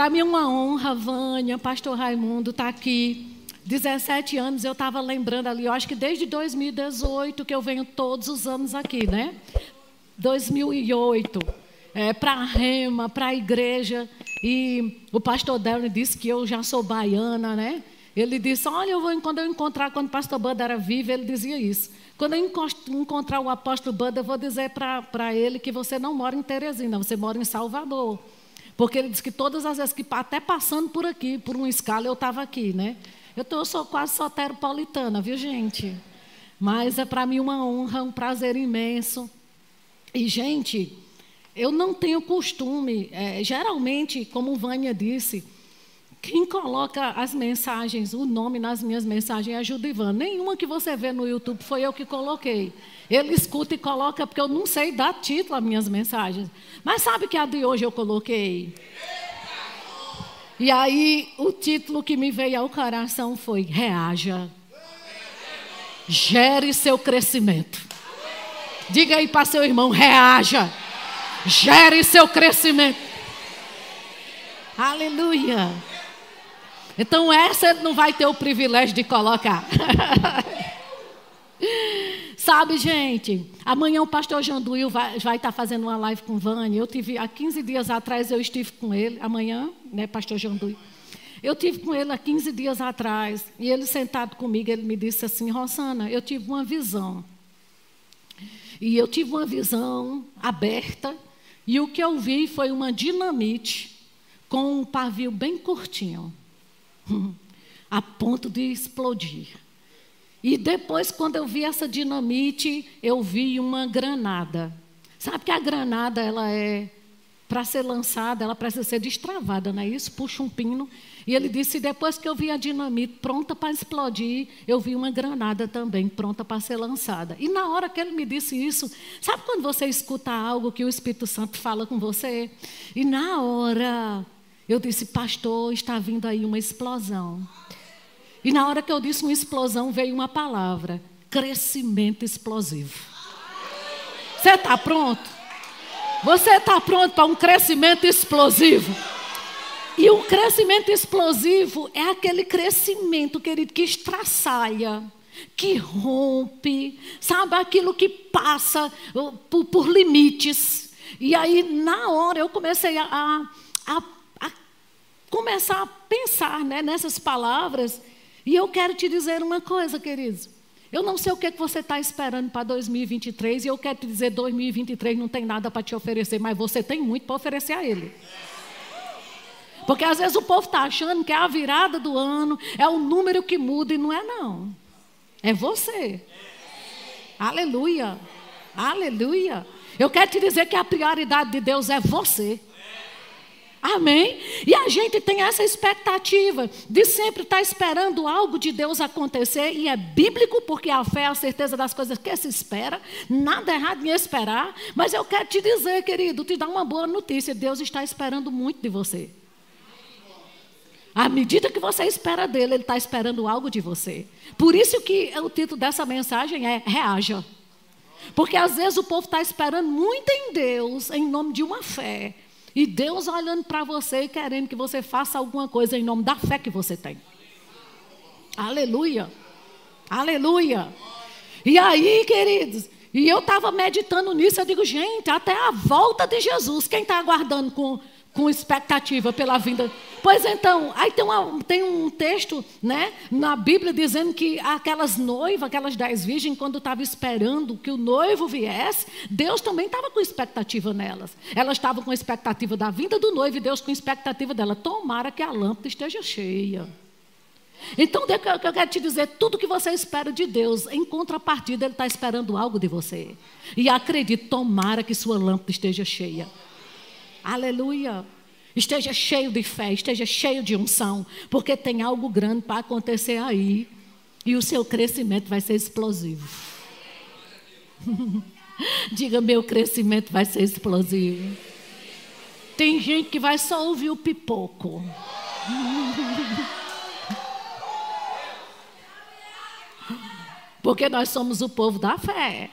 Para mim é uma honra, Vânia, pastor Raimundo, estar tá aqui. 17 anos eu estava lembrando ali, eu acho que desde 2018 que eu venho todos os anos aqui, né? 2008, é, para a Rema, para a igreja. E o pastor Darren disse que eu já sou baiana, né? Ele disse: Olha, eu vou, quando eu encontrar, quando o pastor Banda era vivo, ele dizia isso. Quando eu encontrar o apóstolo Banda, eu vou dizer para ele que você não mora em Teresina, você mora em Salvador. Porque ele disse que todas as vezes que, até passando por aqui, por uma escala, eu estava aqui, né? Eu, tô, eu sou quase soteropolitana, viu, gente? Mas é para mim uma honra, um prazer imenso. E, gente, eu não tenho costume, é, geralmente, como Vânia disse, quem coloca as mensagens, o nome nas minhas mensagens é a Judivan. Nenhuma que você vê no YouTube foi eu que coloquei. Ele escuta e coloca, porque eu não sei dar título às minhas mensagens. Mas sabe que a de hoje eu coloquei? E aí, o título que me veio ao coração foi: Reaja. Gere seu crescimento. Diga aí para seu irmão: reaja. Gere seu crescimento. Aleluia. Então, essa não vai ter o privilégio de colocar. Sabe, gente, amanhã o pastor Janduil vai, vai estar fazendo uma live com Vânia. Eu tive, há 15 dias atrás, eu estive com ele, amanhã, né, pastor Janduil. Eu tive com ele há 15 dias atrás, e ele sentado comigo, ele me disse assim, Rosana, eu tive uma visão. E eu tive uma visão aberta, e o que eu vi foi uma dinamite com um pavio bem curtinho, a ponto de explodir. E depois, quando eu vi essa dinamite, eu vi uma granada. Sabe que a granada, ela é, para ser lançada, ela precisa ser destravada, não é isso? Puxa um pino. E ele disse: depois que eu vi a dinamite pronta para explodir, eu vi uma granada também pronta para ser lançada. E na hora que ele me disse isso, sabe quando você escuta algo que o Espírito Santo fala com você? E na hora, eu disse: Pastor, está vindo aí uma explosão. E na hora que eu disse uma explosão, veio uma palavra: crescimento explosivo. Você está pronto? Você está pronto para um crescimento explosivo? E o crescimento explosivo é aquele crescimento, querido, que estraçalha, que rompe, sabe? Aquilo que passa uh, por, por limites. E aí, na hora, eu comecei a, a, a começar a pensar né, nessas palavras e eu quero te dizer uma coisa, queridos. Eu não sei o que, é você está esperando para 2023 e eu quero te dizer: 2023 não tem nada para te oferecer, mas você tem muito para oferecer a Ele. Porque às vezes o povo está achando que é a virada do ano, é o número que muda e não é, não. É você. Aleluia. Aleluia. Eu quero te dizer que a prioridade de Deus é você. Amém? E a gente tem essa expectativa de sempre estar esperando algo de Deus acontecer, e é bíblico, porque a fé é a certeza das coisas que se espera, nada errado em esperar, mas eu quero te dizer, querido, te dar uma boa notícia: Deus está esperando muito de você. À medida que você espera dele, ele está esperando algo de você. Por isso que o título dessa mensagem é Reaja. Porque às vezes o povo está esperando muito em Deus, em nome de uma fé. E Deus olhando para você e querendo que você faça alguma coisa em nome da fé que você tem. Aleluia. Aleluia. E aí, queridos, e eu estava meditando nisso, eu digo, gente, até a volta de Jesus, quem está aguardando com com expectativa pela vinda. Pois então, aí tem, uma, tem, um texto né, na Bíblia dizendo que aquelas noivas, aquelas dez virgens, quando estavam esperando que o noivo viesse, Deus também estava com expectativa nelas. Elas estavam com expectativa da vinda do noivo e Deus com expectativa dela. Tomara que a lâmpada esteja cheia. Então, o que eu quero te dizer, tudo que você espera de Deus, em contrapartida, Ele está esperando algo de você. E acredite, tomara que sua lâmpada esteja cheia. Aleluia. Esteja cheio de fé, esteja cheio de unção, porque tem algo grande para acontecer aí. E o seu crescimento vai ser explosivo. Diga, meu crescimento vai ser explosivo. Tem gente que vai só ouvir o pipoco. Porque nós somos o povo da fé.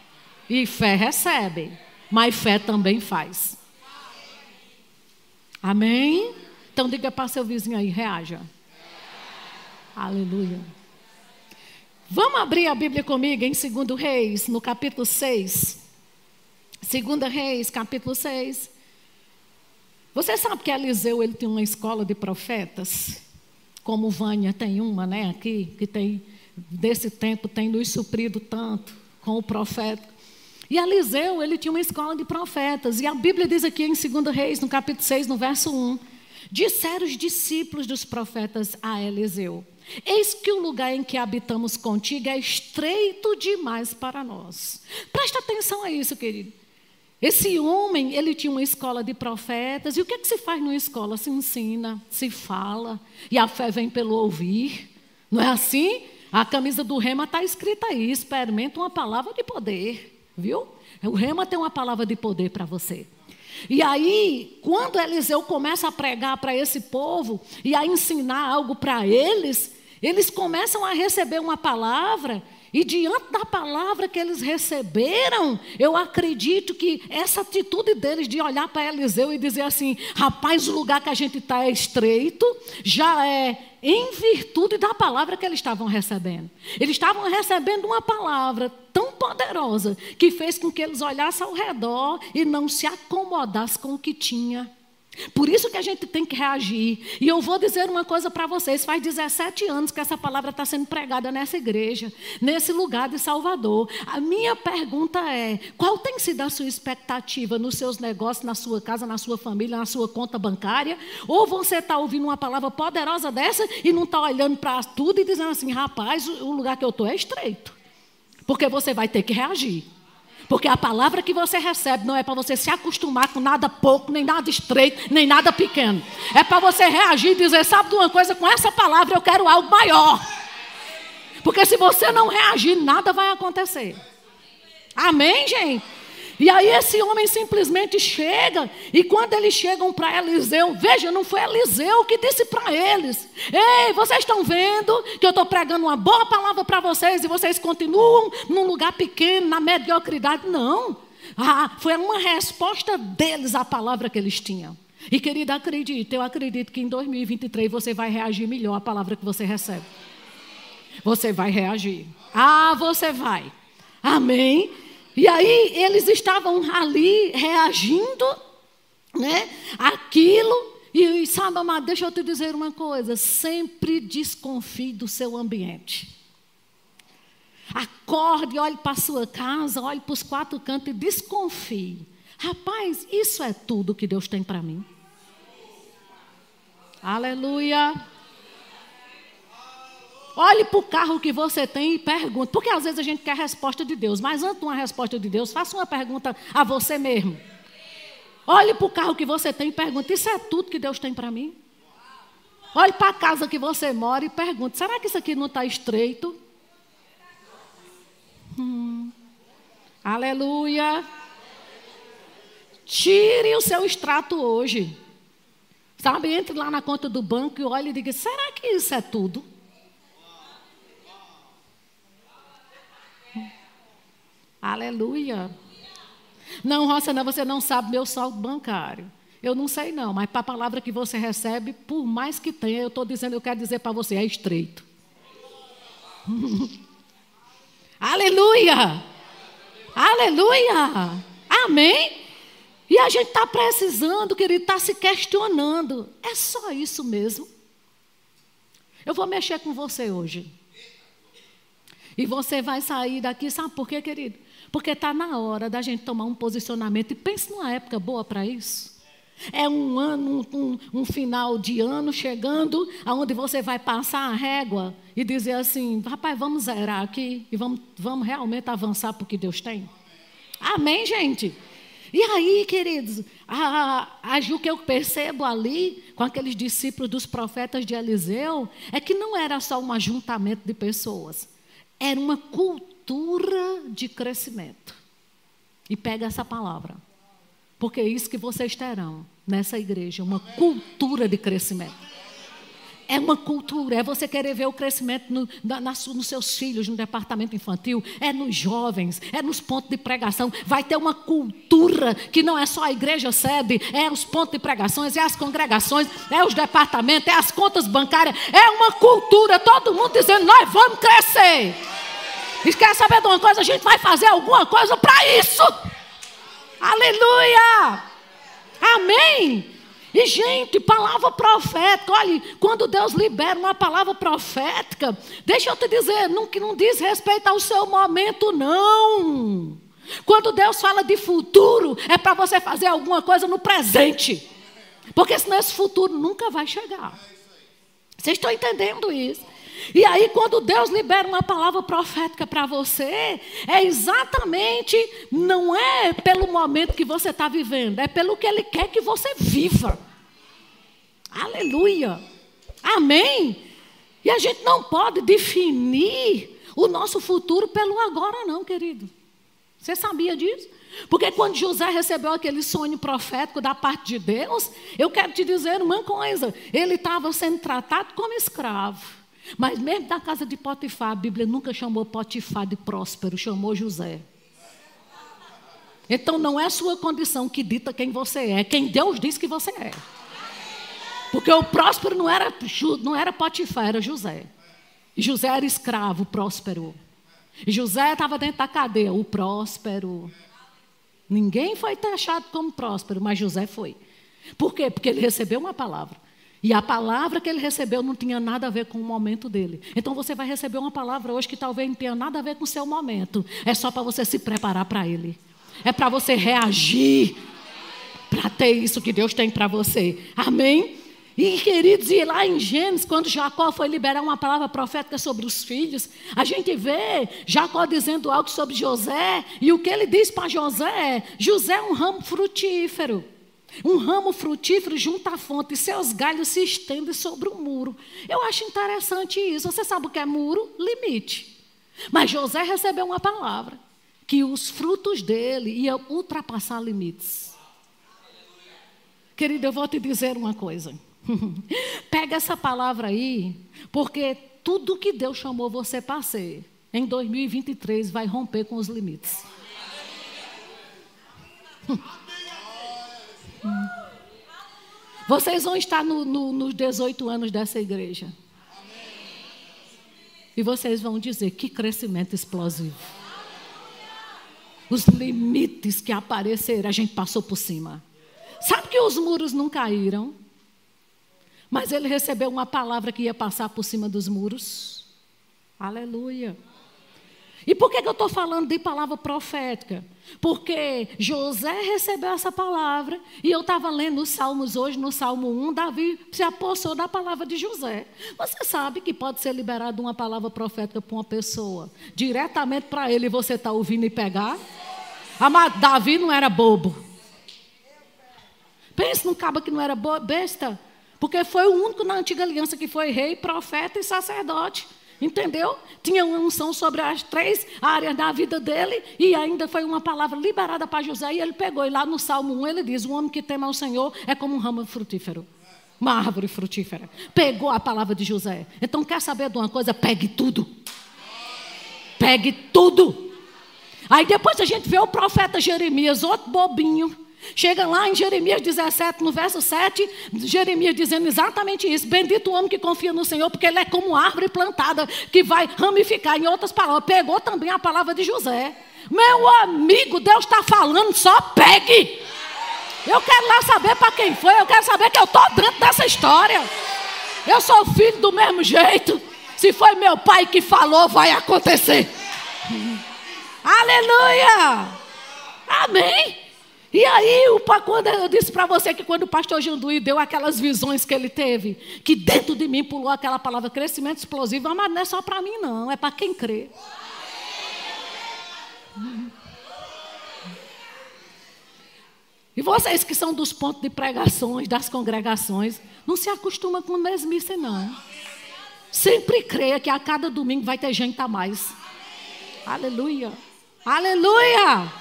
E fé recebe, mas fé também faz. Amém? Então diga para seu vizinho aí, reaja. Aleluia. Vamos abrir a Bíblia comigo em 2 Reis, no capítulo 6. 2 Reis, capítulo 6. Você sabe que Eliseu ele tem uma escola de profetas? Como Vânia tem uma, né, aqui, que tem, desse tempo, tem nos suprido tanto com o profeta. E Eliseu, ele tinha uma escola de profetas. E a Bíblia diz aqui em 2 Reis, no capítulo 6, no verso 1. Disseram os discípulos dos profetas a Eliseu: Eis que o lugar em que habitamos contigo é estreito demais para nós. Presta atenção a isso, querido. Esse homem, ele tinha uma escola de profetas. E o que, é que se faz numa escola? Se ensina, se fala. E a fé vem pelo ouvir. Não é assim? A camisa do rema está escrita aí. Experimenta uma palavra de poder. Viu? O rema tem uma palavra de poder para você. E aí, quando Eliseu começa a pregar para esse povo e a ensinar algo para eles, eles começam a receber uma palavra, e diante da palavra que eles receberam, eu acredito que essa atitude deles de olhar para Eliseu e dizer assim: rapaz, o lugar que a gente está é estreito, já é em virtude da palavra que eles estavam recebendo. Eles estavam recebendo uma palavra tão poderosa que fez com que eles olhassem ao redor e não se acomodassem com o que tinha. Por isso que a gente tem que reagir. E eu vou dizer uma coisa para vocês: faz 17 anos que essa palavra está sendo pregada nessa igreja, nesse lugar de Salvador. A minha pergunta é: qual tem sido a sua expectativa nos seus negócios, na sua casa, na sua família, na sua conta bancária? Ou você está ouvindo uma palavra poderosa dessa e não está olhando para tudo e dizendo assim: rapaz, o lugar que eu estou é estreito? Porque você vai ter que reagir. Porque a palavra que você recebe não é para você se acostumar com nada pouco, nem nada estreito, nem nada pequeno. É para você reagir e dizer: sabe de uma coisa, com essa palavra eu quero algo maior. Porque se você não reagir, nada vai acontecer. Amém, gente? E aí esse homem simplesmente chega, e quando eles chegam para Eliseu, veja, não foi Eliseu que disse para eles: Ei, vocês estão vendo que eu estou pregando uma boa palavra para vocês e vocês continuam num lugar pequeno, na mediocridade. Não. Ah, foi uma resposta deles à palavra que eles tinham. E querida, acredite, eu acredito que em 2023 você vai reagir melhor à palavra que você recebe. Você vai reagir. Ah, você vai. Amém. E aí eles estavam ali reagindo, né? Aquilo. E sabe, amado, deixa eu te dizer uma coisa: sempre desconfie do seu ambiente. Acorde, olhe para a sua casa, olhe para os quatro cantos e desconfie. Rapaz, isso é tudo que Deus tem para mim. Aleluia. Olhe para o carro que você tem e pergunte. Porque às vezes a gente quer a resposta de Deus, mas antes de uma resposta de Deus, faça uma pergunta a você mesmo. Olhe para o carro que você tem e pergunte: Isso é tudo que Deus tem para mim? Olhe para a casa que você mora e pergunte: Será que isso aqui não está estreito? Hum. Aleluia. Tire o seu extrato hoje. Sabe, entre lá na conta do banco e olhe e diga: Será que isso é tudo? Aleluia. Não, Roça, não, você não sabe meu saldo bancário. Eu não sei não, mas para a palavra que você recebe, por mais que tenha, eu estou dizendo, eu quero dizer para você, é estreito. Aleluia! Aleluia! Amém? E a gente está precisando, querido, está se questionando. É só isso mesmo? Eu vou mexer com você hoje. E você vai sair daqui, sabe por quê, querido? Porque está na hora da gente tomar um posicionamento. E pense numa época boa para isso. É um ano, um, um, final de ano chegando, aonde você vai passar a régua e dizer assim: rapaz, vamos zerar aqui e vamos, vamos realmente avançar para o que Deus tem. Amém, gente? E aí, queridos, a, a, o que eu percebo ali, com aqueles discípulos dos profetas de Eliseu, é que não era só um ajuntamento de pessoas, era uma cultura cultura de crescimento. E pega essa palavra. Porque é isso que vocês terão nessa igreja, uma cultura de crescimento. É uma cultura, é você querer ver o crescimento no, na, nos seus filhos, no departamento infantil, é nos jovens, é nos pontos de pregação. Vai ter uma cultura que não é só a igreja sede, é os pontos de pregações, é as congregações, é os departamentos, é as contas bancárias. É uma cultura, todo mundo dizendo: nós vamos crescer. E quer saber de uma coisa? A gente vai fazer alguma coisa para isso. Aleluia! Amém! E, gente, palavra profética, olha, quando Deus libera uma palavra profética, deixa eu te dizer, não, que não diz respeito ao seu momento, não. Quando Deus fala de futuro, é para você fazer alguma coisa no presente. Porque senão esse futuro nunca vai chegar. Vocês estão entendendo isso? E aí, quando Deus libera uma palavra profética para você, é exatamente, não é pelo momento que você está vivendo, é pelo que Ele quer que você viva. Aleluia. Amém. E a gente não pode definir o nosso futuro pelo agora, não, querido. Você sabia disso? Porque quando José recebeu aquele sonho profético da parte de Deus, eu quero te dizer uma coisa: ele estava sendo tratado como escravo. Mas mesmo na casa de Potifar, a Bíblia nunca chamou Potifar de próspero, chamou José. Então não é sua condição que dita quem você é, quem Deus diz que você é. Porque o próspero não era, não era Potifar, era José. José era escravo, próspero. José estava dentro da cadeia, o próspero. Ninguém foi taxado como próspero, mas José foi. Por quê? Porque ele recebeu uma palavra. E a palavra que ele recebeu não tinha nada a ver com o momento dele. Então você vai receber uma palavra hoje que talvez não tenha nada a ver com o seu momento. É só para você se preparar para ele. É para você reagir para ter isso que Deus tem para você. Amém? E, queridos, e lá em Gênesis, quando Jacó foi liberar uma palavra profética sobre os filhos, a gente vê Jacó dizendo algo sobre José, e o que ele diz para José é: José é um ramo frutífero. Um ramo frutífero junto à fonte, e seus galhos se estendem sobre o muro. Eu acho interessante isso. Você sabe o que é muro? Limite. Mas José recebeu uma palavra que os frutos dele iam ultrapassar limites. Querido, eu vou te dizer uma coisa. Pega essa palavra aí, porque tudo que Deus chamou você para ser, em 2023 vai romper com os limites. Vocês vão estar no, no, nos 18 anos dessa igreja. E vocês vão dizer: que crescimento explosivo. Os limites que apareceram, a gente passou por cima. Sabe que os muros não caíram? Mas ele recebeu uma palavra que ia passar por cima dos muros. Aleluia. E por que, que eu estou falando de palavra profética? Porque José recebeu essa palavra, e eu estava lendo os Salmos hoje, no Salmo 1, Davi se apossou da palavra de José. Você sabe que pode ser liberada uma palavra profética para uma pessoa, diretamente para ele, você está ouvindo e pegar? Amado, Davi não era bobo. Pense num cabo que não era besta. Porque foi o único na antiga aliança que foi rei, profeta e sacerdote. Entendeu? Tinha uma unção sobre as três áreas da vida dele e ainda foi uma palavra liberada para José e ele pegou. E lá no Salmo 1 ele diz: O homem que teme ao Senhor é como um ramo frutífero, uma árvore frutífera. Pegou a palavra de José. Então, quer saber de uma coisa? Pegue tudo. Pegue tudo. Aí depois a gente vê o profeta Jeremias, outro bobinho Chega lá em Jeremias 17, no verso 7, Jeremias dizendo exatamente isso: Bendito o homem que confia no Senhor, porque ele é como árvore plantada que vai ramificar. Em outras palavras, pegou também a palavra de José. Meu amigo, Deus está falando, só pegue. Eu quero lá saber para quem foi, eu quero saber que eu estou dentro dessa história. Eu sou filho do mesmo jeito. Se foi meu pai que falou, vai acontecer. Aleluia! Amém. E aí, o, quando eu disse para você que quando o pastor Janduí deu aquelas visões que ele teve, que dentro de mim pulou aquela palavra crescimento explosivo, mas não é só para mim, não, é para quem crê. E vocês que são dos pontos de pregações, das congregações, não se acostuma com mesmice, não. Sempre creia que a cada domingo vai ter gente a mais. Aleluia. Aleluia.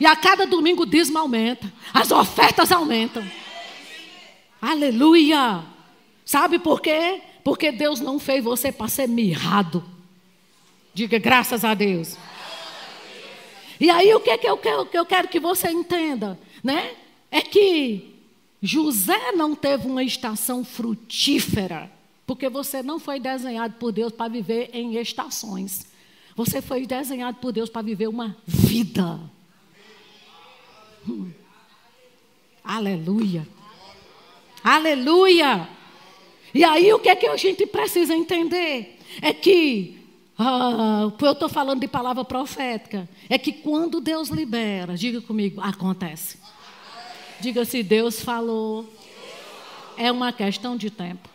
E a cada domingo o dízimo aumenta. As ofertas aumentam. Aleluia. Sabe por quê? Porque Deus não fez você para ser mirrado. Diga graças a Deus. E aí o que, é que, eu, quero, que eu quero que você entenda, né? É que José não teve uma estação frutífera, porque você não foi desenhado por Deus para viver em estações. Você foi desenhado por Deus para viver uma vida. Aleluia. Aleluia. E aí o que é que a gente precisa entender? É que, ah, eu estou falando de palavra profética, é que quando Deus libera, diga comigo, acontece. Diga se Deus falou, é uma questão de tempo.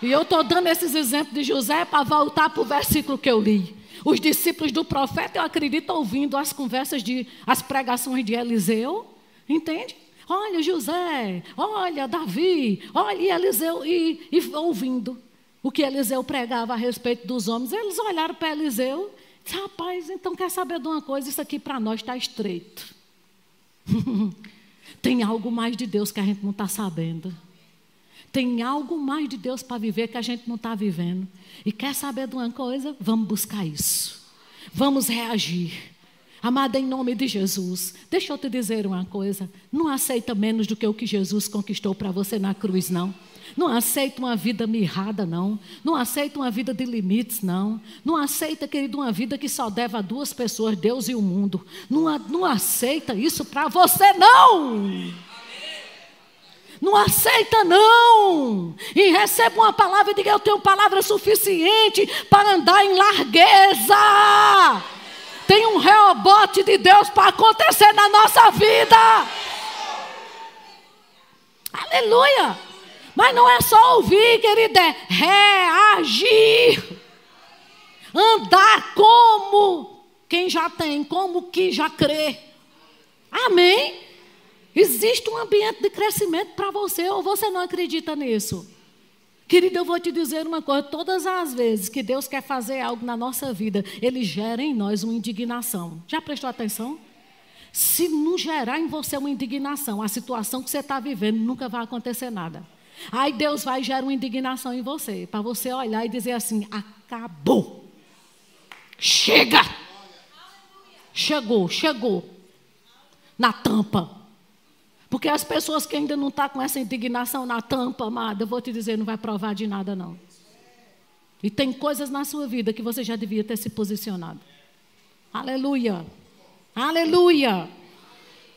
E eu estou dando esses exemplos de José para voltar para o versículo que eu li. Os discípulos do profeta, eu acredito, ouvindo as conversas de as pregações de Eliseu, entende? Olha José, olha Davi, olha Eliseu, e, e ouvindo o que Eliseu pregava a respeito dos homens, eles olharam para Eliseu e disseram, rapaz, então quer saber de uma coisa? Isso aqui para nós está estreito. Tem algo mais de Deus que a gente não está sabendo. Tem algo mais de Deus para viver que a gente não está vivendo. E quer saber de uma coisa? Vamos buscar isso. Vamos reagir. Amada, em nome de Jesus, deixa eu te dizer uma coisa: não aceita menos do que o que Jesus conquistou para você na cruz, não. Não aceita uma vida mirrada, não. Não aceita uma vida de limites, não. Não aceita, querido, uma vida que só deve a duas pessoas, Deus e o mundo. Não, não aceita isso para você, não. Não aceita, não. E receba uma palavra e diga: Eu tenho palavra suficiente para andar em largueza. Tem um rebote de Deus para acontecer na nossa vida. Aleluia. Mas não é só ouvir, querida, é reagir. Andar como quem já tem, como que já crê. Amém? Existe um ambiente de crescimento para você ou você não acredita nisso? Querido, eu vou te dizer uma coisa: todas as vezes que Deus quer fazer algo na nossa vida, Ele gera em nós uma indignação. Já prestou atenção? Se não gerar em você uma indignação, a situação que você está vivendo nunca vai acontecer nada. Aí Deus vai gerar uma indignação em você, para você olhar e dizer assim: acabou. Chega! Chegou, chegou. Na tampa. Porque as pessoas que ainda não estão tá com essa indignação na tampa, amada, eu vou te dizer, não vai provar de nada, não. E tem coisas na sua vida que você já devia ter se posicionado. Aleluia. Aleluia.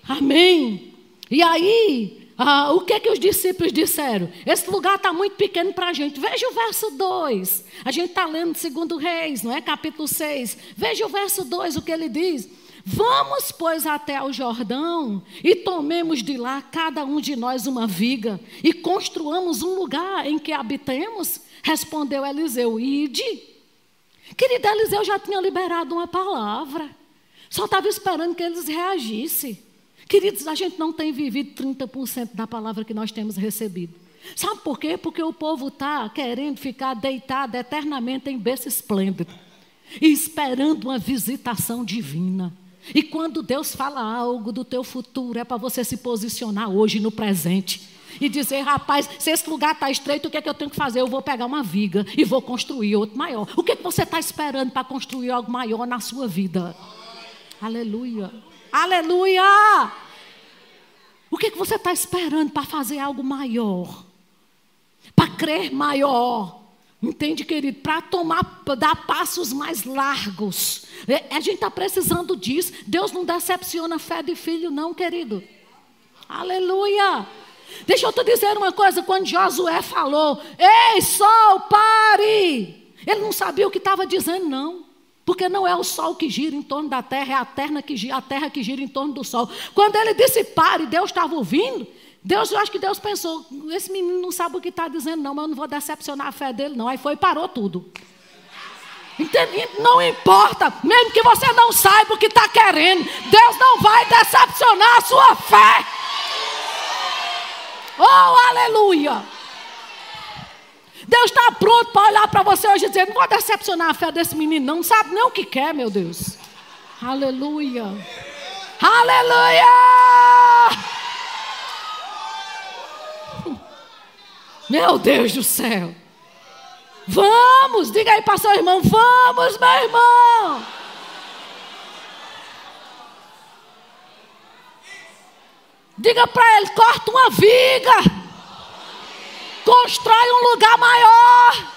Amém. E aí, ah, o que que os discípulos disseram? Esse lugar está muito pequeno para a gente. Veja o verso 2. A gente está lendo segundo Reis, não é? Capítulo 6. Veja o verso 2, o que ele diz. Vamos, pois, até o Jordão e tomemos de lá cada um de nós uma viga e construamos um lugar em que habitemos. Respondeu Eliseu: Ide. Querido Eliseu já tinha liberado uma palavra, só estava esperando que eles reagissem. Queridos, a gente não tem vivido 30% da palavra que nós temos recebido. Sabe por quê? Porque o povo está querendo ficar deitado eternamente em berço esplêndido e esperando uma visitação divina. E quando Deus fala algo do teu futuro, é para você se posicionar hoje no presente. E dizer, rapaz, se esse lugar está estreito, o que é que eu tenho que fazer? Eu vou pegar uma viga e vou construir outro maior. O que, é que você está esperando para construir algo maior na sua vida? Aleluia. Aleluia! O que, é que você está esperando para fazer algo maior? Para crer maior? Entende, querido? Para tomar, pra dar passos mais largos. É, a gente está precisando disso. Deus não decepciona fé de filho, não, querido. Aleluia. Deixa eu te dizer uma coisa: quando Josué falou, Ei, sol, pare! Ele não sabia o que estava dizendo, não. Porque não é o sol que gira em torno da terra, é a terra que gira, a terra que gira em torno do sol. Quando ele disse pare, Deus estava ouvindo. Deus, eu acho que Deus pensou, esse menino não sabe o que está dizendo, não, mas eu não vou decepcionar a fé dele, não. Aí foi e parou tudo. Entende? Não importa, mesmo que você não saiba o que está querendo, Deus não vai decepcionar a sua fé. Oh, aleluia! Deus está pronto para olhar para você hoje e dizer: não vou decepcionar a fé desse menino, não, não sabe nem o que quer, meu Deus. Aleluia! Aleluia! Meu Deus do céu. Vamos, diga aí para seu irmão, vamos, meu irmão. Diga para ele, corta uma viga. Constrói um lugar maior.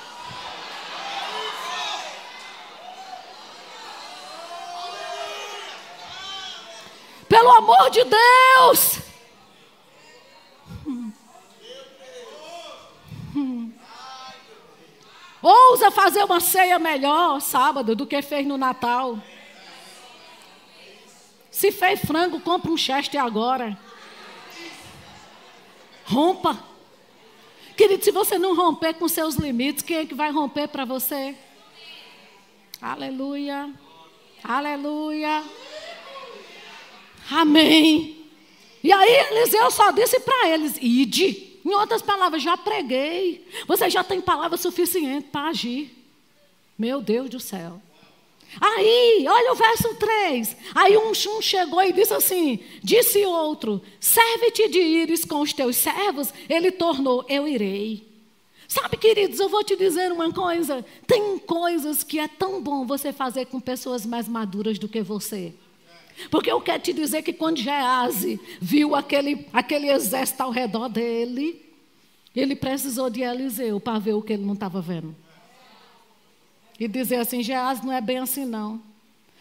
Pelo amor de Deus. Ousa fazer uma ceia melhor sábado do que fez no Natal. Se fez frango, compra um chester agora. Rompa. Querido, se você não romper com seus limites, quem é que vai romper para você? Aleluia. Aleluia. Amém. E aí Eliseu só disse para eles: ide. Em outras palavras, já preguei. Você já tem palavra suficiente para agir. Meu Deus do céu. Aí, olha o verso 3. Aí um, um chegou e disse assim: Disse outro: Serve-te de ires com os teus servos. Ele tornou: Eu irei. Sabe, queridos, eu vou te dizer uma coisa: tem coisas que é tão bom você fazer com pessoas mais maduras do que você. Porque eu quero te dizer que quando Gease viu aquele, aquele exército ao redor dele, ele precisou de Eliseu para ver o que ele não estava vendo. E dizer assim: Gease não é bem assim, não.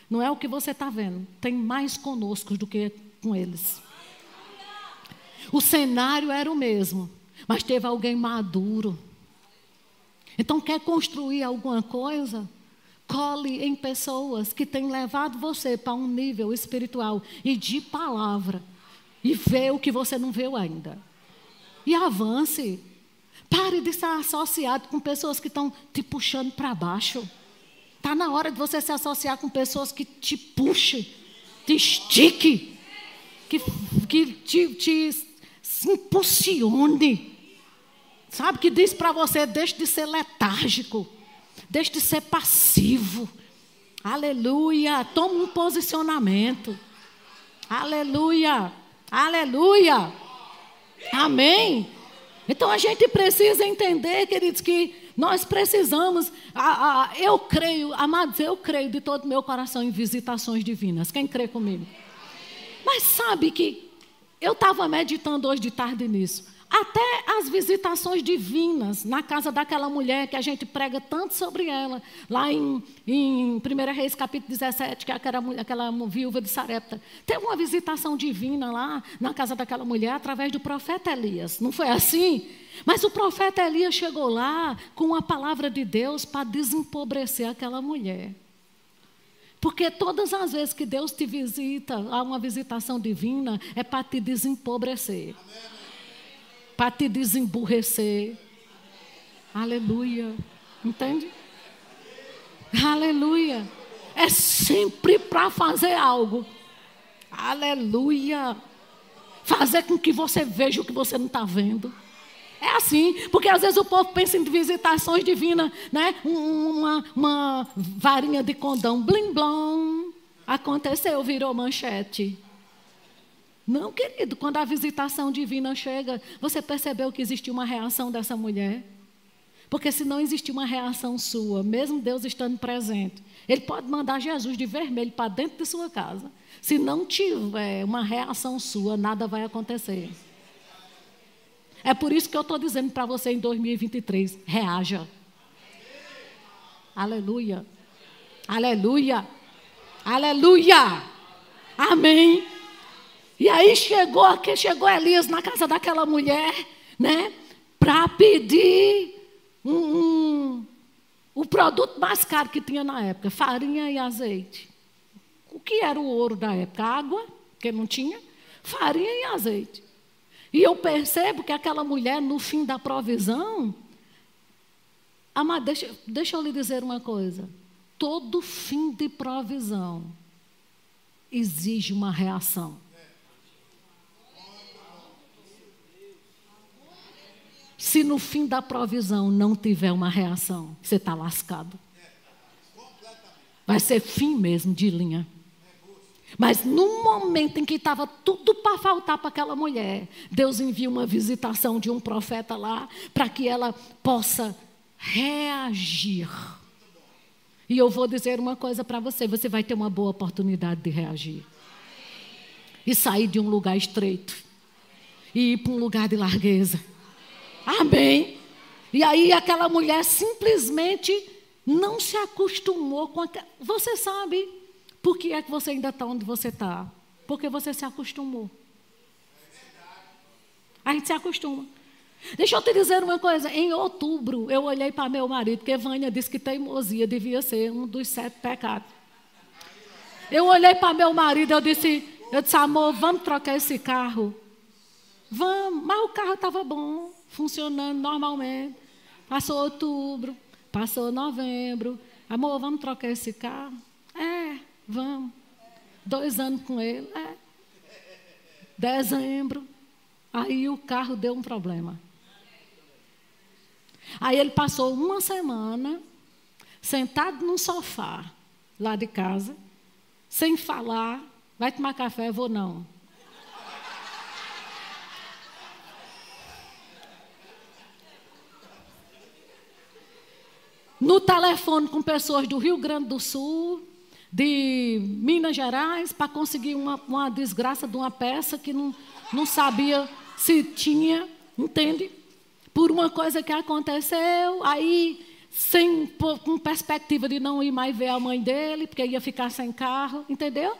Não é o que você está vendo. Tem mais conosco do que com eles. O cenário era o mesmo, mas teve alguém maduro. Então, quer construir alguma coisa? Cole em pessoas que têm levado você para um nível espiritual e de palavra. E vê o que você não viu ainda. E avance. Pare de estar associado com pessoas que estão te puxando para baixo. Está na hora de você se associar com pessoas que te puxem, te estique, que, que te, te impulsione. Sabe, que diz para você, deixe de ser letárgico. Deixe de ser passivo. Aleluia. Toma um posicionamento. Aleluia. Aleluia. Amém. Então a gente precisa entender, queridos, que nós precisamos. A, a, eu creio, amados, eu creio de todo o meu coração em visitações divinas. Quem crê comigo? Mas sabe que eu estava meditando hoje de tarde nisso. Até as visitações divinas na casa daquela mulher que a gente prega tanto sobre ela, lá em, em 1 Reis capítulo 17, que é aquela, aquela viúva de Sarepta. Teve uma visitação divina lá na casa daquela mulher através do profeta Elias. Não foi assim? Mas o profeta Elias chegou lá com a palavra de Deus para desempobrecer aquela mulher. Porque todas as vezes que Deus te visita, há uma visitação divina, é para te desempobrecer. Amém para te desemburrecer. Aleluia. Entende? Aleluia. É sempre para fazer algo. Aleluia. Fazer com que você veja o que você não está vendo. É assim, porque às vezes o povo pensa em visitações divinas, né? Uma, uma varinha de condão, blim blom. Aconteceu, virou manchete. Não, querido, quando a visitação divina chega, você percebeu que existiu uma reação dessa mulher? Porque se não existir uma reação sua, mesmo Deus estando presente, Ele pode mandar Jesus de vermelho para dentro de sua casa. Se não tiver uma reação sua, nada vai acontecer. É por isso que eu estou dizendo para você em 2023: reaja. Aleluia. Aleluia. Aleluia. Amém. E aí chegou, aqui chegou Elias na casa daquela mulher, né? Para pedir um, um, o produto mais caro que tinha na época, farinha e azeite. O que era o ouro da época? Água, que não tinha, farinha e azeite. E eu percebo que aquela mulher, no fim da provisão, Amado, deixa, deixa eu lhe dizer uma coisa. Todo fim de provisão exige uma reação. Se no fim da provisão não tiver uma reação, você está lascado. Vai ser fim mesmo de linha. Mas no momento em que estava tudo para faltar para aquela mulher, Deus envia uma visitação de um profeta lá para que ela possa reagir. E eu vou dizer uma coisa para você: você vai ter uma boa oportunidade de reagir. E sair de um lugar estreito. E ir para um lugar de largueza. Amém. E aí aquela mulher simplesmente não se acostumou com aquela. Você sabe por que é que você ainda está onde você está? Porque você se acostumou. A gente se acostuma. Deixa eu te dizer uma coisa. Em outubro, eu olhei para meu marido, porque Vânia disse que teimosia devia ser um dos sete pecados. Eu olhei para meu marido, eu disse, eu disse, amor, vamos trocar esse carro? Vamos, mas o carro estava bom, funcionando normalmente. Passou outubro, passou novembro. Amor, vamos trocar esse carro? É, vamos. Dois anos com ele, é. Dezembro. Aí o carro deu um problema. Aí ele passou uma semana sentado num sofá lá de casa, sem falar. Vai tomar café? Vou não. No telefone com pessoas do Rio Grande do Sul, de Minas Gerais, para conseguir uma, uma desgraça de uma peça que não, não sabia se tinha, entende? por uma coisa que aconteceu, aí sem com perspectiva de não ir mais ver a mãe dele, porque ia ficar sem carro, entendeu?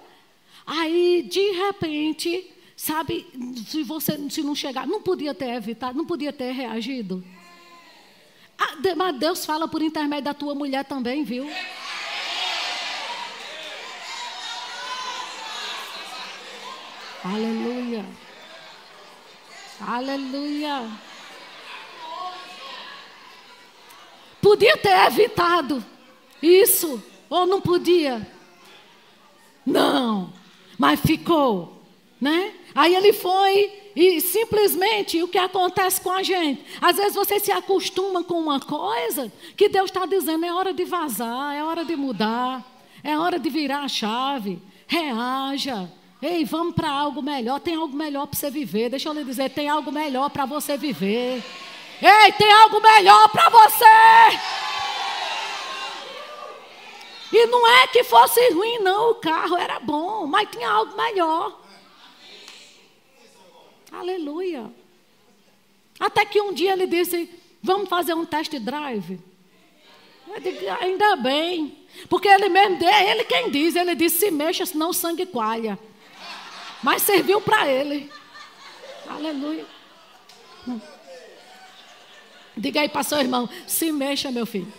Aí, de repente, sabe, se você se não chegar, não podia ter evitado, não podia ter reagido. Ah, mas Deus fala por intermédio da tua mulher também, viu? Aleluia. Aleluia. Podia ter evitado isso, ou não podia? Não, mas ficou, né? Aí ele foi e simplesmente o que acontece com a gente? Às vezes você se acostuma com uma coisa que Deus está dizendo: é hora de vazar, é hora de mudar, é hora de virar a chave, reaja. Ei, vamos para algo melhor. Tem algo melhor para você viver. Deixa eu lhe dizer: tem algo melhor para você viver. Ei, tem algo melhor para você. E não é que fosse ruim, não. O carro era bom, mas tinha algo melhor. Aleluia. Até que um dia ele disse: Vamos fazer um test drive. Eu digo, ainda bem. Porque ele mesmo, é ele quem diz, ele disse: Se mexa, senão o sangue coalha. Mas serviu para ele. Aleluia. Diga aí para seu irmão: se mexa, meu filho.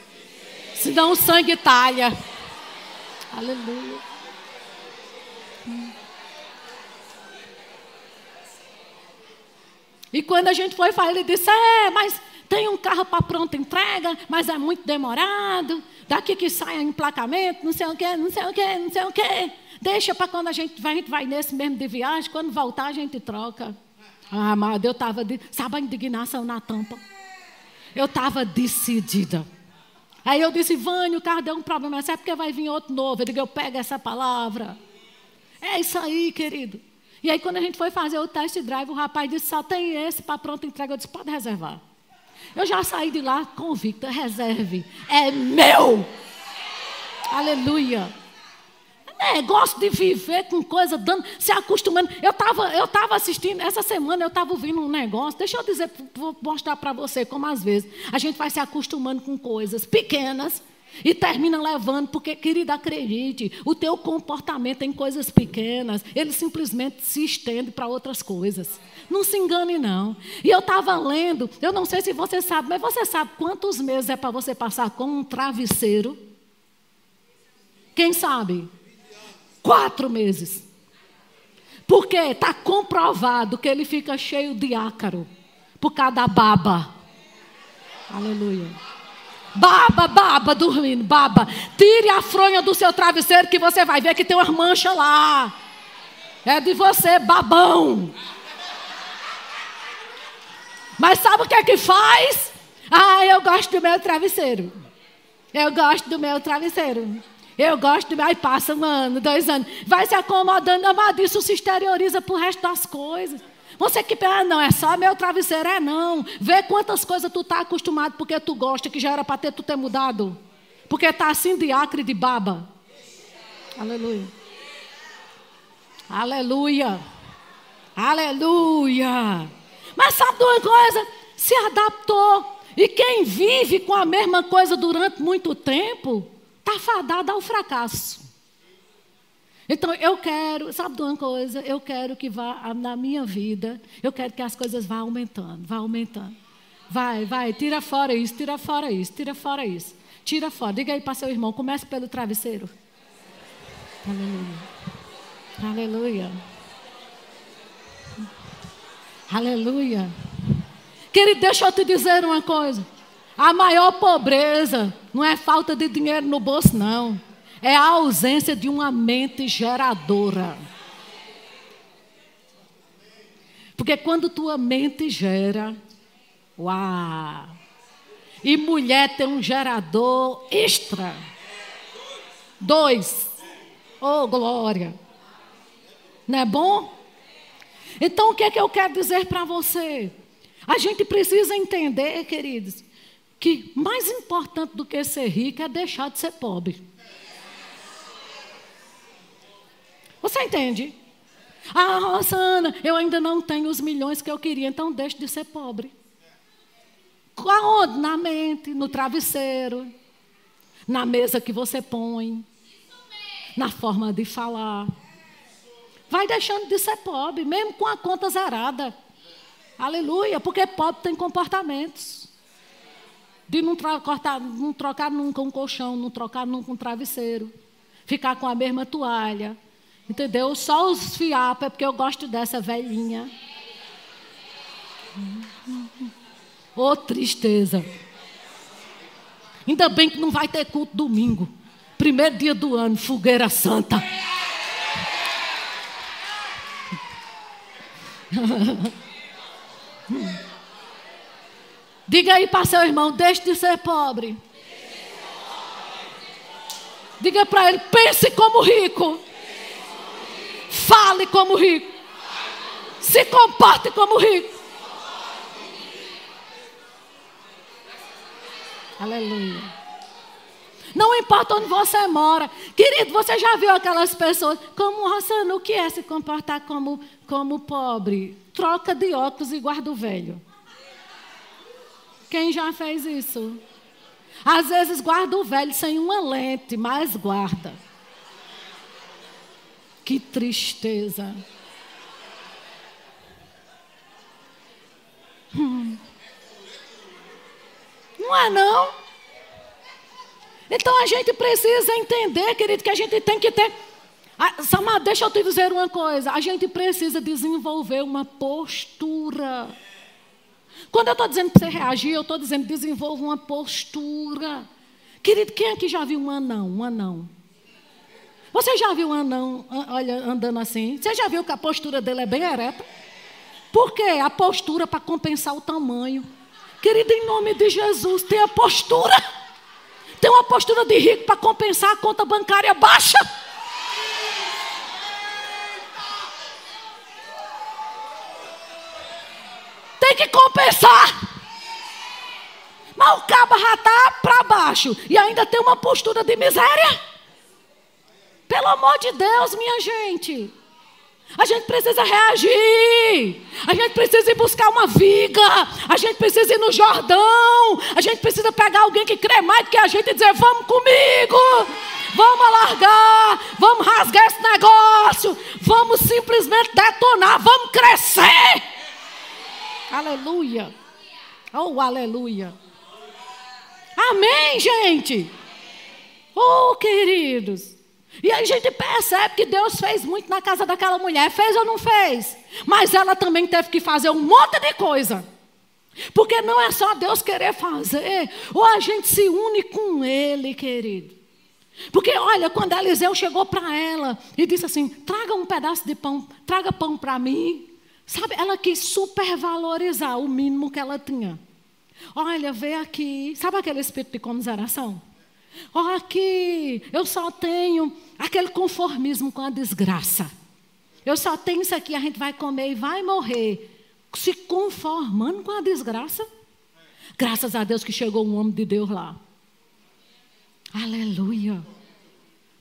Senão o sangue talha. Aleluia. E quando a gente foi falar, ele disse: É, mas tem um carro para pronta entrega, mas é muito demorado. Daqui que sai emplacamento, não sei o que, não sei o que, não sei o que. Deixa para quando a gente vai, a gente vai nesse mesmo de viagem, quando voltar a gente troca. Ah, amado, eu estava, sabe a indignação na tampa? Eu estava decidida. Aí eu disse, Vânia, o carro deu um problema. É porque vai vir outro novo. Eu digo, eu pego essa palavra. É isso aí, querido. E aí, quando a gente foi fazer o test drive, o rapaz disse, só tem esse para pronta entrega. Eu disse, pode reservar. Eu já saí de lá convicta, reserve. É meu. Aleluia. Gosto de viver com coisa, dando, se acostumando. Eu estava eu tava assistindo, essa semana eu estava ouvindo um negócio. Deixa eu dizer, vou mostrar para você como às vezes a gente vai se acostumando com coisas pequenas e termina levando, porque, querida, acredite, o teu comportamento em coisas pequenas, ele simplesmente se estende para outras coisas. Não se engane, não. E eu estava lendo, eu não sei se você sabe, mas você sabe quantos meses é para você passar com um travesseiro? Quem sabe? Quatro meses. Porque está comprovado que ele fica cheio de ácaro por causa da baba. Aleluia. Baba, baba, dormindo, baba. Tire a fronha do seu travesseiro que você vai ver que tem umas manchas lá. É de você, babão. Mas sabe o que é que faz? Ah, eu gosto do meu travesseiro. Eu gosto do meu travesseiro. Eu gosto de. Aí passa um ano, dois anos. Vai se acomodando, amado. Isso se exterioriza para o resto das coisas. Você que pensa, ah, não, é só meu travesseiro, é não. Vê quantas coisas tu está acostumado porque tu gosta, que já era para ter tu ter mudado. Porque está assim de acre de baba. Aleluia. Aleluia. Aleluia. Mas sabe de uma coisa? Se adaptou. E quem vive com a mesma coisa durante muito tempo, está fadado ao fracasso. Então eu quero, sabe de uma coisa? Eu quero que vá na minha vida, eu quero que as coisas vá aumentando, vá aumentando. Vai, vai, tira fora isso, tira fora isso, tira fora isso. Tira fora. Diga aí para seu irmão, comece pelo travesseiro. Aleluia. Aleluia. Aleluia. Querido, deixa eu te dizer uma coisa. A maior pobreza não é falta de dinheiro no bolso, não. É a ausência de uma mente geradora. Porque quando tua mente gera, uau! E mulher tem um gerador extra. Dois. Oh, glória. Não é bom? Então, o que é que eu quero dizer para você? A gente precisa entender, queridos, que mais importante do que ser rico é deixar de ser pobre. Você entende? Ah, Rosana, eu ainda não tenho os milhões que eu queria, então deixe de ser pobre. Aonde? Na mente, no travesseiro, na mesa que você põe, na forma de falar. Vai deixando de ser pobre, mesmo com a conta zerada. Aleluia, porque pobre tem comportamentos. De não, cortar, não trocar nunca um colchão, não trocar nunca um travesseiro. Ficar com a mesma toalha. Entendeu? Só os fiapos, é porque eu gosto dessa velhinha. Ô oh, tristeza. Ainda bem que não vai ter culto domingo. Primeiro dia do ano, fogueira santa. Diga aí para seu irmão, deixe de ser pobre. Diga para ele, pense como rico. Fale como rico. Se comporte como rico. Aleluia. Não importa onde você mora. Querido, você já viu aquelas pessoas como Rossano, o que é se comportar como, como pobre? Troca de óculos e guarda o velho. Quem já fez isso? Às vezes guarda o velho sem uma lente, mas guarda. Que tristeza. Hum. Não é não? Então a gente precisa entender, querido, que a gente tem que ter. Ah, Samar, deixa eu te dizer uma coisa. A gente precisa desenvolver uma postura. Quando eu estou dizendo para você reagir, eu estou dizendo desenvolva uma postura. Querido, quem aqui já viu um anão? Um anão. Você já viu anão olha, andando assim? Você já viu que a postura dele é bem ereta? Por quê? A postura para compensar o tamanho. Querido, em nome de Jesus, tem a postura. Tem uma postura de rico para compensar a conta bancária baixa. tem que compensar. Mas o cabo já está para baixo e ainda tem uma postura de miséria. Pelo amor de Deus, minha gente. A gente precisa reagir. A gente precisa ir buscar uma viga. A gente precisa ir no Jordão. A gente precisa pegar alguém que crê mais do que a gente e dizer: Vamos comigo. Vamos alargar. Vamos rasgar esse negócio. Vamos simplesmente detonar. Vamos crescer. Aleluia. Oh, aleluia. Amém, gente. Oh, queridos. E a gente percebe que Deus fez muito na casa daquela mulher. Fez ou não fez? Mas ela também teve que fazer um monte de coisa. Porque não é só Deus querer fazer, ou a gente se une com Ele, querido. Porque olha, quando Eliseu chegou para ela e disse assim: traga um pedaço de pão, traga pão para mim. Sabe, ela quis supervalorizar o mínimo que ela tinha. Olha, vê aqui. Sabe aquele espírito de comiseração? Ó, aqui, eu só tenho aquele conformismo com a desgraça. Eu só tenho isso aqui, a gente vai comer e vai morrer. Se conformando com a desgraça. Graças a Deus que chegou um homem de Deus lá. Aleluia.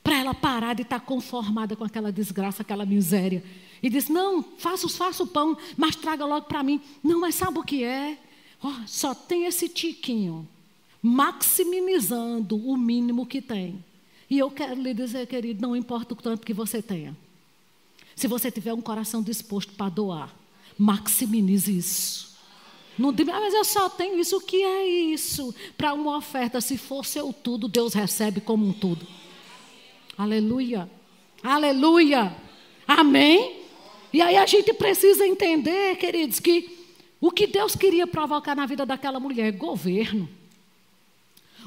Para ela parar de estar tá conformada com aquela desgraça, aquela miséria. E diz: Não, faça, faça o pão, mas traga logo para mim. Não, mas sabe o que é? Oh, só tem esse tiquinho, maximizando o mínimo que tem. E eu quero lhe dizer, querido, não importa o tanto que você tenha. Se você tiver um coração disposto para doar, maximize isso. Não diga, ah, mas eu só tenho isso. O que é isso? Para uma oferta, se for seu tudo, Deus recebe como um tudo. Aleluia. Aleluia. Amém. E aí a gente precisa entender, queridos, que o que Deus queria provocar na vida daquela mulher? Governo.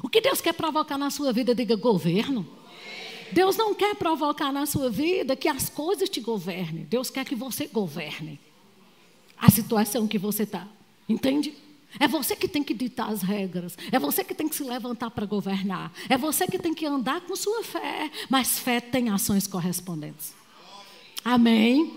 O que Deus quer provocar na sua vida? Diga governo. Deus não quer provocar na sua vida que as coisas te governem. Deus quer que você governe a situação que você está. Entende? É você que tem que ditar as regras. É você que tem que se levantar para governar. É você que tem que andar com sua fé. Mas fé tem ações correspondentes. Amém?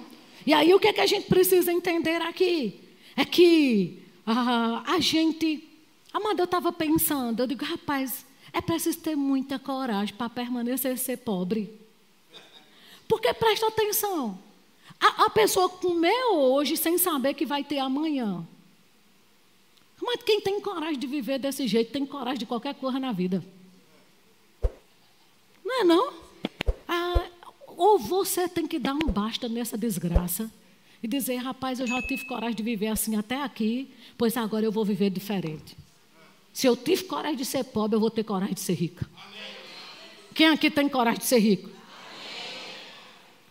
E aí o que, é que a gente precisa entender aqui? É que uh, a gente. Amanda, eu estava pensando, eu digo, rapaz, é preciso ter muita coragem para permanecer ser pobre. Porque presta atenção. A, a pessoa comeu hoje sem saber que vai ter amanhã. Mas quem tem coragem de viver desse jeito tem coragem de qualquer coisa na vida. Não é não? Ah, ou você tem que dar um basta nessa desgraça e dizer, rapaz, eu já tive coragem de viver assim até aqui, pois agora eu vou viver diferente. Se eu tive coragem de ser pobre, eu vou ter coragem de ser rica. Quem aqui tem coragem de ser rico?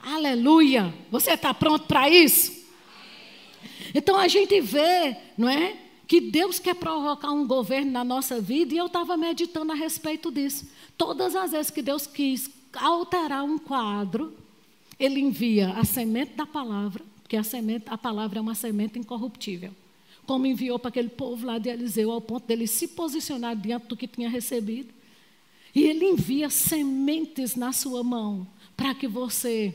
Aleluia! Você está pronto para isso? Então a gente vê, não é? Que Deus quer provocar um governo na nossa vida e eu estava meditando a respeito disso. Todas as vezes que Deus quis alterar um quadro, Ele envia a semente da palavra, porque a, semente, a palavra é uma semente incorruptível. Como enviou para aquele povo lá de Eliseu, ao ponto dele se posicionar diante do que tinha recebido. E Ele envia sementes na sua mão para que você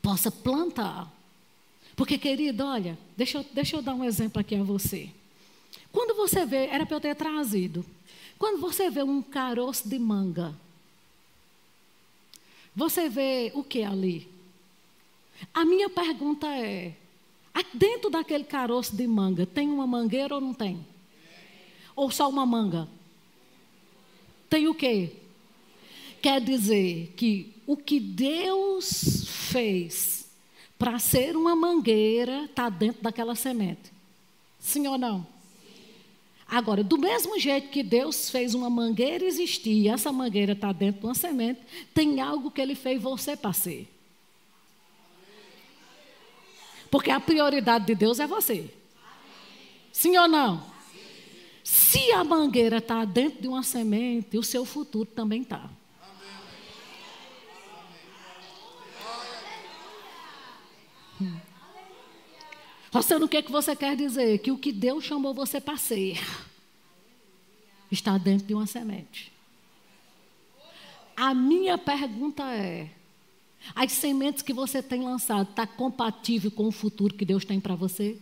possa plantar. Porque, querido, olha, deixa eu, deixa eu dar um exemplo aqui a você. Quando você vê, era para eu ter trazido. Quando você vê um caroço de manga, você vê o que ali? A minha pergunta é: dentro daquele caroço de manga, tem uma mangueira ou não tem? Ou só uma manga? Tem o quê? Quer dizer que o que Deus fez para ser uma mangueira está dentro daquela semente. Sim ou não? Agora, do mesmo jeito que Deus fez uma mangueira existir, e essa mangueira está dentro de uma semente, tem algo que Ele fez você para ser. Porque a prioridade de Deus é você. Sim ou não? Se a mangueira está dentro de uma semente, o seu futuro também está. Rostando o que, é que você quer dizer? Que o que Deus chamou você para ser está dentro de uma semente. A minha pergunta é: as sementes que você tem lançado está compatível com o futuro que Deus tem para você?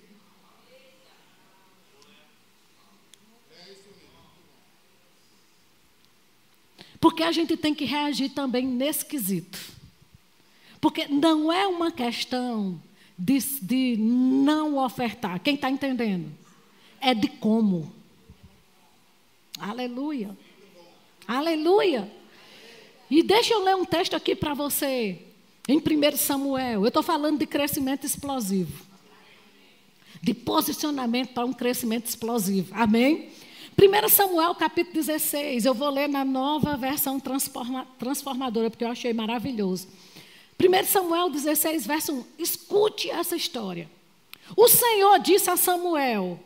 Porque a gente tem que reagir também nesse quesito. Porque não é uma questão de, de não ofertar. Quem está entendendo? É de como. Aleluia. Aleluia. E deixa eu ler um texto aqui para você. Em 1 Samuel. Eu estou falando de crescimento explosivo. De posicionamento para um crescimento explosivo. Amém? 1 Samuel capítulo 16. Eu vou ler na nova versão transforma, transformadora, porque eu achei maravilhoso. 1 Samuel 16, verso 1. Escute essa história. O Senhor disse a Samuel: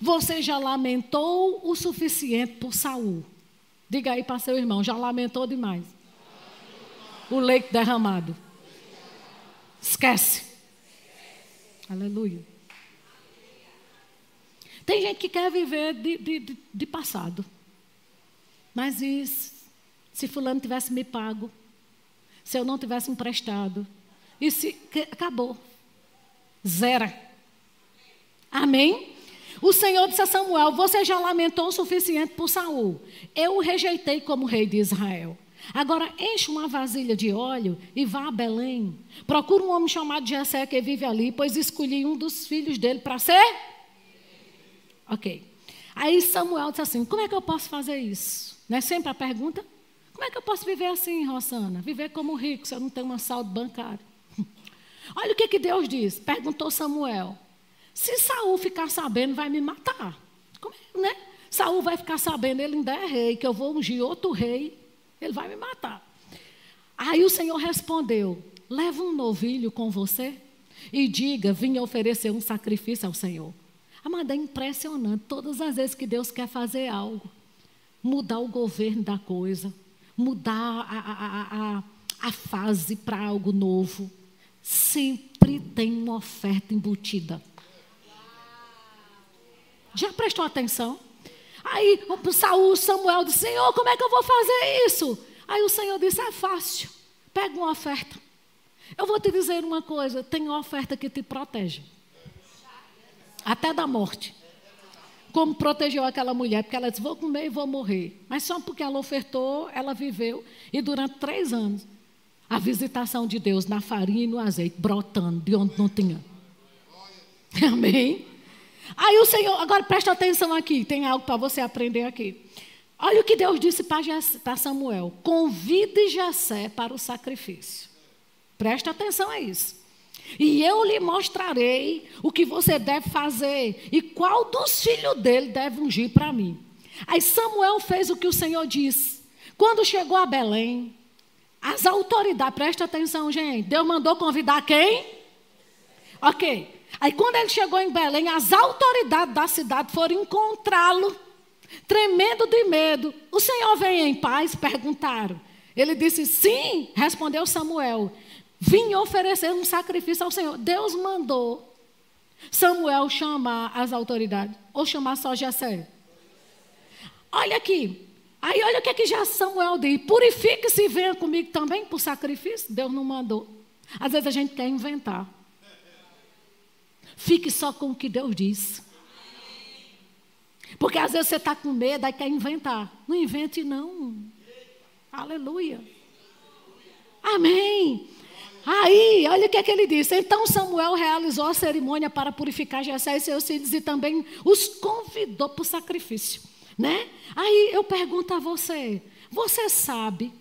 Você já lamentou o suficiente por Saul. Diga aí para seu irmão, já lamentou demais. O leite derramado. Esquece. Aleluia. Tem gente que quer viver de, de, de, passado. Mas isso, se fulano tivesse me pago, se eu não tivesse emprestado, que, acabou. Zero. Amém? O Senhor disse a Samuel: Você já lamentou o suficiente por Saul. Eu o rejeitei como rei de Israel. Agora enche uma vasilha de óleo e vá a Belém. Procura um homem chamado Jessé que vive ali, pois escolhi um dos filhos dele para ser. Ok. Aí Samuel disse assim: Como é que eu posso fazer isso? Não é sempre a pergunta? Como é que eu posso viver assim, Rosana? Viver como rico se eu não tenho uma saldo bancário? Olha o que, que Deus diz. Perguntou Samuel. Se Saul ficar sabendo, vai me matar. Como é, né? Saul vai ficar sabendo, ele ainda é rei, que eu vou ungir outro rei, ele vai me matar. Aí o Senhor respondeu: Leva um novilho com você e diga: Vim oferecer um sacrifício ao Senhor. Amada, é impressionante. Todas as vezes que Deus quer fazer algo, mudar o governo da coisa, mudar a, a, a, a fase para algo novo, sempre tem uma oferta embutida. Já prestou atenção? Aí Saul, Samuel disse: Senhor, como é que eu vou fazer isso? Aí o Senhor disse: É fácil. Pega uma oferta. Eu vou te dizer uma coisa: tem uma oferta que te protege até da morte. Como protegeu aquela mulher, porque ela disse: Vou comer e vou morrer. Mas só porque ela ofertou, ela viveu. E durante três anos, a visitação de Deus na farinha e no azeite, brotando de onde não tinha. Amém? Aí o Senhor, agora presta atenção aqui, tem algo para você aprender aqui. Olha o que Deus disse para Samuel: convide Jessé para o sacrifício. Presta atenção a isso. E eu lhe mostrarei o que você deve fazer e qual dos filhos dele deve ungir para mim. Aí Samuel fez o que o Senhor disse. Quando chegou a Belém, as autoridades, presta atenção, gente. Deus mandou convidar quem? Ok. Aí quando ele chegou em Belém, as autoridades da cidade foram encontrá-lo, tremendo de medo. O Senhor vem em paz? Perguntaram. Ele disse: Sim, respondeu Samuel. Vim oferecer um sacrifício ao Senhor. Deus mandou Samuel chamar as autoridades. Ou chamar só Jessé. Olha aqui. Aí olha o que, é que já Samuel diz. Purifique-se e venha comigo também por sacrifício. Deus não mandou. Às vezes a gente quer inventar. Fique só com o que Deus diz. Porque às vezes você está com medo e quer inventar. Não invente, não. Aleluia. Amém. Aí, olha o que, é que ele disse. Então Samuel realizou a cerimônia para purificar Jessé e seus filhos e também os convidou para o sacrifício. Né? Aí eu pergunto a você: você sabe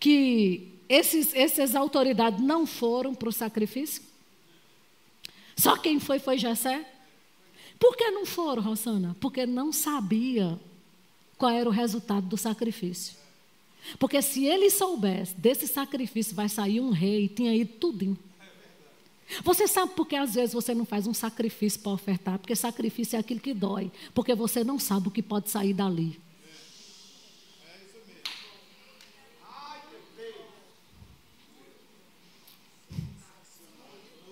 que esses, essas autoridades não foram para o sacrifício? Só quem foi foi Jessé? Por que não foram, Rosana? Porque não sabia qual era o resultado do sacrifício. Porque se ele soubesse desse sacrifício vai sair um rei, tinha ido tudinho. Você sabe por que às vezes você não faz um sacrifício para ofertar? Porque sacrifício é aquilo que dói. Porque você não sabe o que pode sair dali.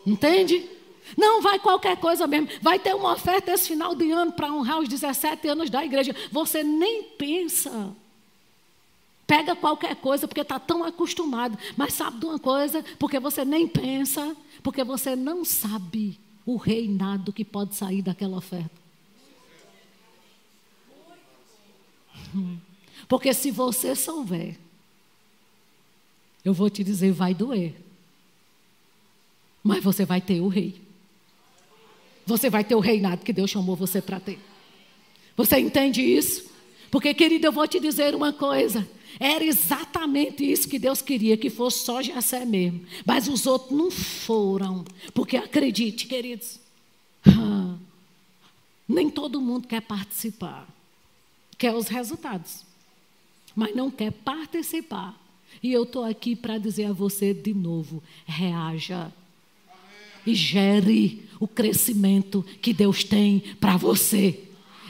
Entende? Não vai qualquer coisa mesmo. Vai ter uma oferta esse final de ano para honrar os 17 anos da igreja. Você nem pensa. Pega qualquer coisa porque está tão acostumado. Mas sabe de uma coisa? Porque você nem pensa, porque você não sabe o reinado que pode sair daquela oferta. Porque se você souber, eu vou te dizer, vai doer. Mas você vai ter o rei. Você vai ter o reinado que Deus chamou você para ter. Você entende isso? Porque, querido, eu vou te dizer uma coisa. Era exatamente isso que Deus queria, que fosse só Jessé mesmo. Mas os outros não foram. Porque acredite, queridos, nem todo mundo quer participar. Quer os resultados. Mas não quer participar. E eu estou aqui para dizer a você de novo: reaja. E gere o crescimento que Deus tem para você.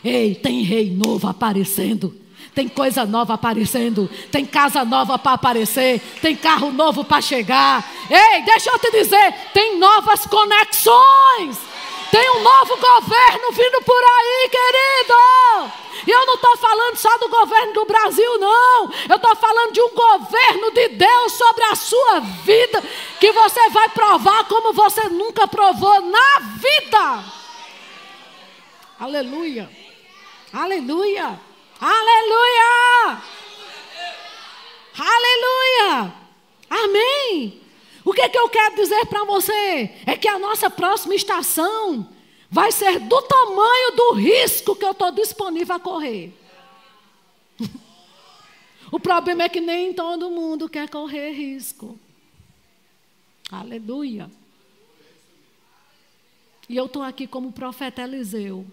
Ei, tem rei novo aparecendo tem coisa nova aparecendo, tem casa nova para aparecer, tem carro novo para chegar. Ei, deixa eu te dizer, tem novas conexões. Tem um novo governo vindo por aí, querido. E eu não estou falando só do governo do Brasil, não. Eu estou falando de um governo de Deus sobre a sua vida, que você vai provar como você nunca provou na vida. Aleluia. Aleluia. Aleluia. Aleluia. Amém. O que, é que eu quero dizer para você? É que a nossa próxima estação vai ser do tamanho do risco que eu estou disponível a correr. o problema é que nem todo mundo quer correr risco. Aleluia. E eu estou aqui como profeta Eliseu.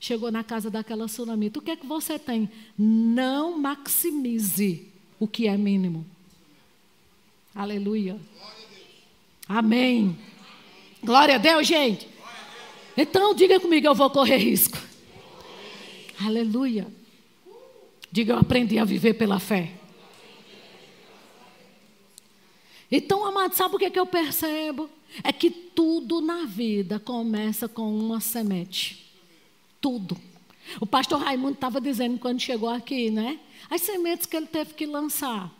Chegou na casa daquela tsunamita. O que é que você tem? Não maximize o que é mínimo. Aleluia. Amém. Glória a Deus, gente. Então, diga comigo, eu vou correr risco. Aleluia. Diga, eu aprendi a viver pela fé. Então, amado, sabe o que, é que eu percebo? É que tudo na vida começa com uma semente. Tudo. O pastor Raimundo estava dizendo quando chegou aqui, né? As sementes que ele teve que lançar.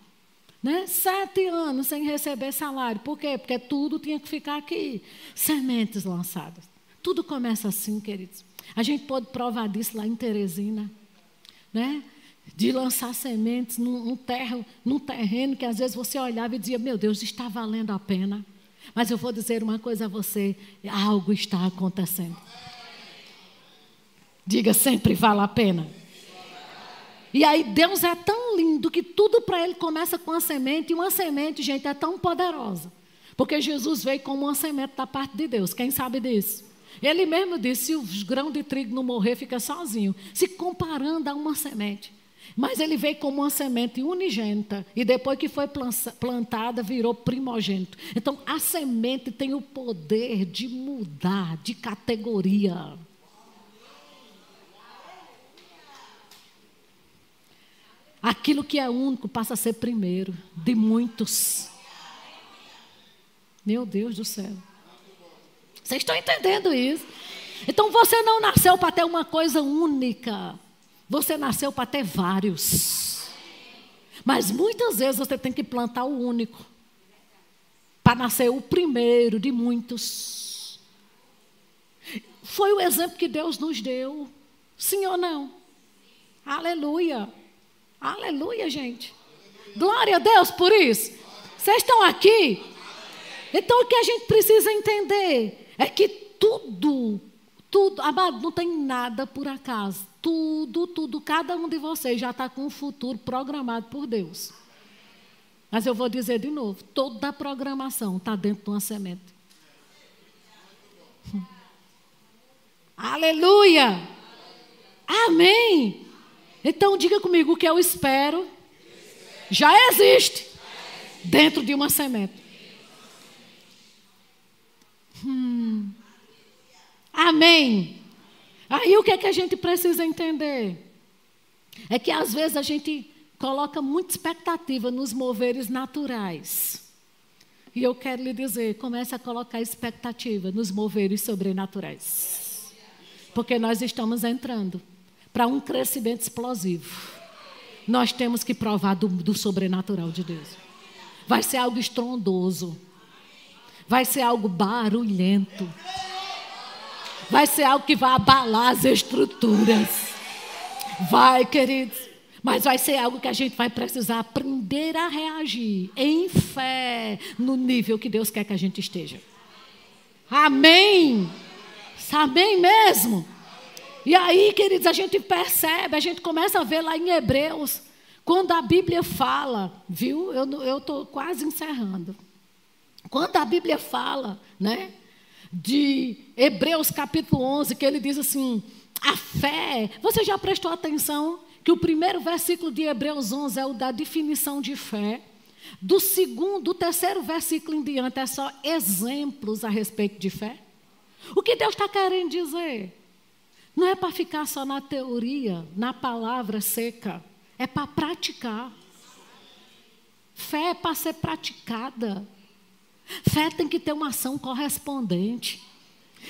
Né? Sete anos sem receber salário. Por quê? Porque tudo tinha que ficar aqui. Sementes lançadas. Tudo começa assim, queridos. A gente pode provar disso lá em Teresina, né? De lançar sementes num, num, num terreno que às vezes você olhava e dizia: Meu Deus, está valendo a pena. Mas eu vou dizer uma coisa a você: algo está acontecendo. Diga sempre: vale a pena. E aí Deus é tão lindo que tudo para ele começa com uma semente, e uma semente, gente, é tão poderosa. Porque Jesus veio como uma semente da parte de Deus. Quem sabe disso? Ele mesmo disse: se o grão de trigo não morrer, fica sozinho. Se comparando a uma semente. Mas ele veio como uma semente unigênita. E depois que foi plantada, virou primogênito. Então, a semente tem o poder de mudar de categoria. Aquilo que é único passa a ser primeiro de muitos. Meu Deus do céu. Vocês estão entendendo isso? Então você não nasceu para ter uma coisa única. Você nasceu para ter vários. Mas muitas vezes você tem que plantar o único. Para nascer o primeiro de muitos. Foi o exemplo que Deus nos deu. Sim ou não? Aleluia. Aleluia, gente. Glória a Deus por isso. Vocês estão aqui? Então o que a gente precisa entender é que tudo, tudo, amado, não tem nada por acaso. Tudo, tudo, cada um de vocês já está com um futuro programado por Deus. Mas eu vou dizer de novo: toda a programação está dentro de uma semente. Aleluia! Amém! Então diga comigo: o que eu espero já existe dentro de uma semente. Hum. Amém. Aí o que é que a gente precisa entender? É que às vezes a gente coloca muita expectativa nos moveres naturais. E eu quero lhe dizer, comece a colocar expectativa nos moveres sobrenaturais. Porque nós estamos entrando para um crescimento explosivo. Nós temos que provar do, do sobrenatural de Deus. Vai ser algo estrondoso vai ser algo barulhento. Vai ser algo que vai abalar as estruturas. Vai, queridos. Mas vai ser algo que a gente vai precisar aprender a reagir em fé no nível que Deus quer que a gente esteja. Amém. Amém mesmo. E aí, queridos, a gente percebe, a gente começa a ver lá em Hebreus, quando a Bíblia fala, viu? Eu estou quase encerrando. Quando a Bíblia fala, né, de Hebreus capítulo 11, que ele diz assim: a fé. Você já prestou atenção que o primeiro versículo de Hebreus 11 é o da definição de fé? Do segundo, do terceiro versículo em diante é só exemplos a respeito de fé? O que Deus está querendo dizer? Não é para ficar só na teoria, na palavra seca, é para praticar. Fé é para ser praticada. Fé tem que ter uma ação correspondente.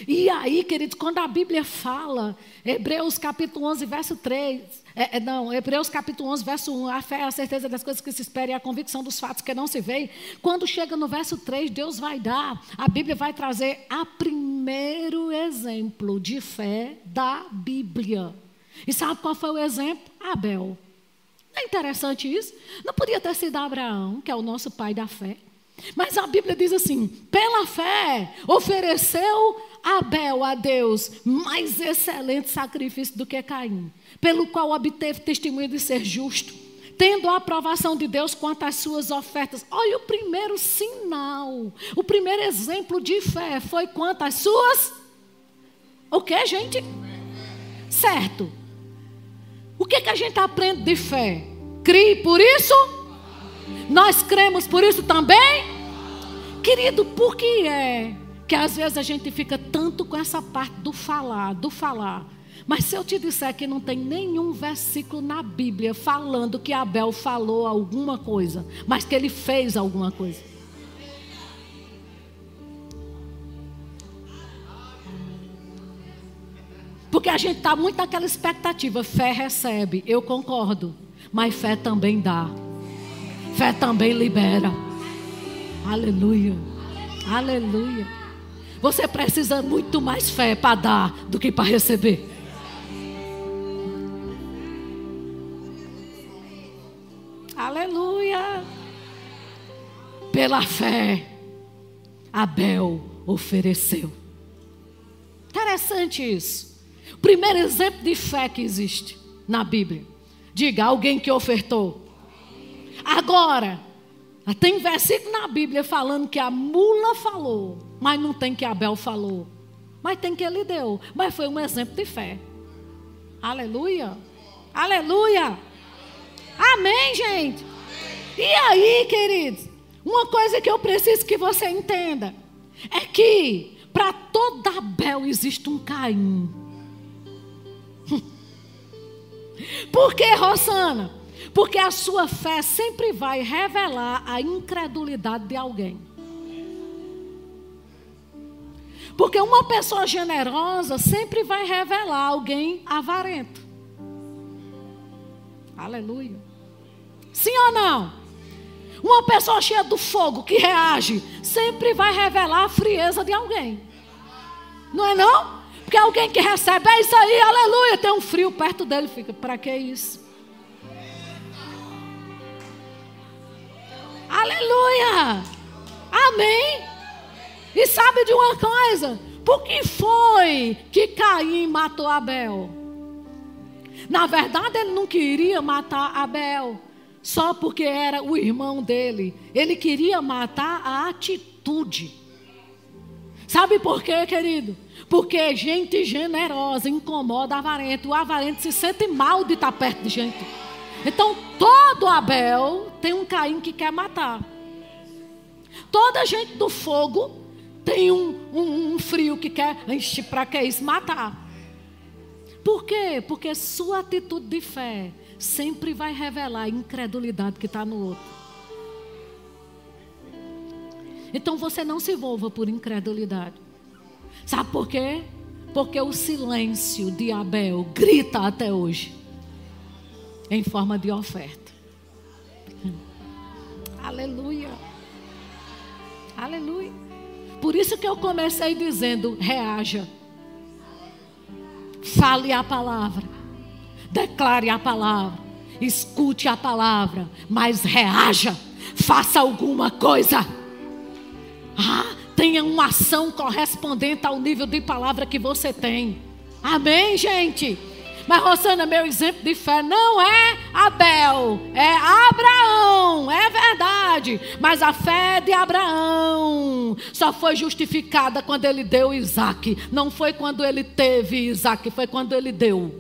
E aí, queridos, quando a Bíblia fala, Hebreus capítulo 11, verso 3, é, é, não, Hebreus capítulo 11, verso 1, a fé é a certeza das coisas que se esperam e a convicção dos fatos que não se veem. Quando chega no verso 3, Deus vai dar, a Bíblia vai trazer a primeiro exemplo de fé da Bíblia. E sabe qual foi o exemplo? Abel. Não é interessante isso? Não podia ter sido Abraão, que é o nosso pai da fé. Mas a Bíblia diz assim: pela fé, ofereceu Abel a Deus mais excelente sacrifício do que Caim, pelo qual obteve testemunho de ser justo, tendo a aprovação de Deus quanto às suas ofertas. Olha o primeiro sinal, o primeiro exemplo de fé foi quanto às suas. O que, gente? Certo. O que, que a gente aprende de fé? Crie por isso? Nós cremos por isso também? Querido, por que é que às vezes a gente fica tanto com essa parte do falar, do falar. Mas se eu te disser que não tem nenhum versículo na Bíblia falando que Abel falou alguma coisa, mas que ele fez alguma coisa. Porque a gente está muito naquela expectativa. Fé recebe, eu concordo. Mas fé também dá. Fé também libera. Aleluia. Aleluia. Você precisa muito mais fé para dar do que para receber. Aleluia. Pela fé, Abel ofereceu. Interessante isso. Primeiro exemplo de fé que existe na Bíblia. Diga, alguém que ofertou. Agora, tem versículo na Bíblia falando que a mula falou mas não tem que Abel falou. Mas tem que ele deu. Mas foi um exemplo de fé. Aleluia. Aleluia. Amém, gente. E aí, queridos? Uma coisa que eu preciso que você entenda é que para toda Abel existe um Caim. Por que, Rosana? Porque a sua fé sempre vai revelar a incredulidade de alguém. Porque uma pessoa generosa sempre vai revelar alguém avarento. Aleluia. Sim ou não? Uma pessoa cheia do fogo que reage sempre vai revelar a frieza de alguém. Não é não? Porque alguém que recebe, é isso aí, aleluia, tem um frio perto dele, fica, para que isso? Aleluia! Amém! E sabe de uma coisa? Por que foi que Caim matou Abel? Na verdade, ele não queria matar Abel só porque era o irmão dele. Ele queria matar a atitude. Sabe por quê, querido? Porque gente generosa incomoda avarento. O avarento se sente mal de estar perto de gente. Então, todo Abel tem um Caim que quer matar. Toda gente do fogo tem um, um, um frio que quer, para que isso? Matar. Por quê? Porque sua atitude de fé sempre vai revelar a incredulidade que está no outro. Então você não se envolva por incredulidade. Sabe por quê? Porque o silêncio de Abel grita até hoje em forma de oferta. Aleluia. Aleluia. Por isso que eu comecei dizendo: reaja. Fale a palavra. Declare a palavra. Escute a palavra. Mas reaja. Faça alguma coisa. Ah, tenha uma ação correspondente ao nível de palavra que você tem. Amém, gente? Mas, Rosana, meu exemplo de fé não é Abel, é Abraão, é verdade. Mas a fé de Abraão só foi justificada quando ele deu Isaac. Não foi quando ele teve Isaac, foi quando ele deu.